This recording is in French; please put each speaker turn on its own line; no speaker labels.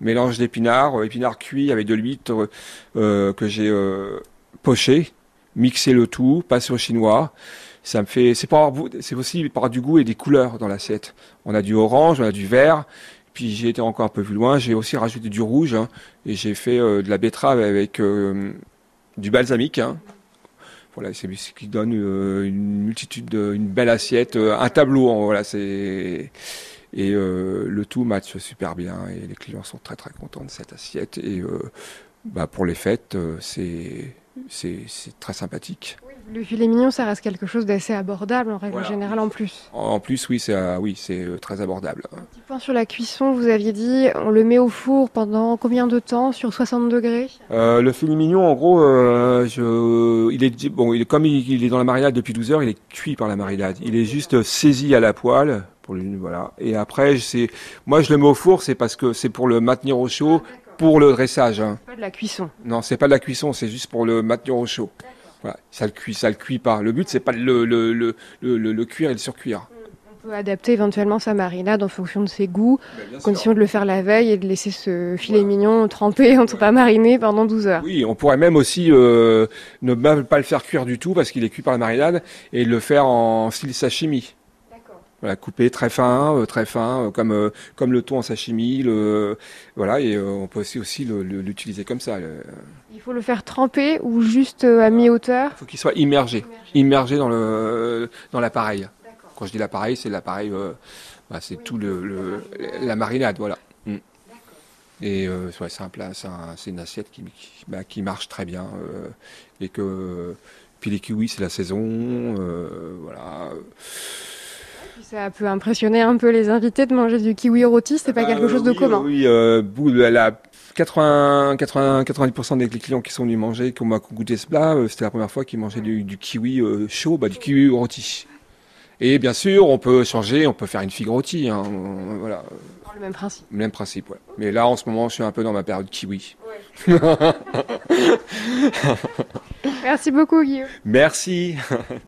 mélange d'épinards, épinards cuits avec de l'huître que j'ai poché, mixé le tout, passé au chinois. Ça me fait, c'est pas, c'est aussi par du goût et des couleurs dans l'assiette. On a du orange, on a du vert. Puis j'ai été encore un peu plus loin. J'ai aussi rajouté du rouge hein, et j'ai fait de la betterave avec du balsamique. Hein. Voilà, c'est ce qui donne euh, une multitude, une belle assiette, euh, un tableau. Hein, voilà, c'est et euh, le tout match super bien et les clients sont très très contents de cette assiette et bah, pour les fêtes c'est c'est très sympathique.
Le filet mignon, ça reste quelque chose d'assez abordable en règle générale en plus.
En plus, oui, c'est euh, oui, c'est euh, très abordable.
Un petit point sur la cuisson, vous aviez dit, on le met au four pendant combien de temps sur 60 degrés?
Euh, Le filet mignon, en gros, je, il est bon, il est comme il, est dans la marinade depuis 12 heures, il est cuit par la marinade. Il est juste saisi à la poêle pour lui, voilà. Et après, c'est moi je le mets au four, c'est parce que c'est pour le maintenir au chaud, pour le dressage. Hein.
Pas de la cuisson.
Non, c'est pas de la cuisson, c'est juste pour le maintenir au chaud. Voilà, ça le cuit, ça le cuit pas. Le but, c'est pas le, le, le, le, le cuire et le surcuire.
On peut adapter éventuellement sa marinade en fonction de ses goûts, ben, condition de le faire la veille et de laisser ce filet mignon trempé, en tout cas mariné pendant 12 heures.
Oui, on pourrait même aussi euh, ne même pas le faire cuire du tout parce qu'il est cuit par la marinade et le faire en style sashimi. Voilà, coupé très fin, euh, très fin, euh, comme euh, comme le thon en sashimi. Le, voilà, et on peut aussi aussi l'utiliser comme ça.
Il faut le faire tremper ou juste à mi-hauteur?
Il faut qu'il soit immergé, immergé, dans le dans l'appareil. Quand je dis l'appareil, c'est l'appareil, bah, c'est tout le, la marinade, voilà. Mm. Et c'est un plat, c'est une assiette qui qui, bah, qui, marche très bien et que puis les kiwis c'est la saison, voilà.
Ça peut impressionner un peu les invités de manger du kiwi rôti, c'est pas bah, quelque chose de commun.
Oui, euh, la 80, 80, 90% des clients qui sont venus manger, qui ont goûté ce plat, euh, c'était la première fois qu'ils mangeaient du, kiwi euh, chaud, bah, du kiwi rôti. Et bien sûr, on peut changer, on peut faire une figue rôtie. Hein, voilà.
Le même principe.
Le même principe, ouais. Mais là, en ce moment, je suis un peu dans ma période kiwi.
Merci beaucoup, Guillaume.
Merci.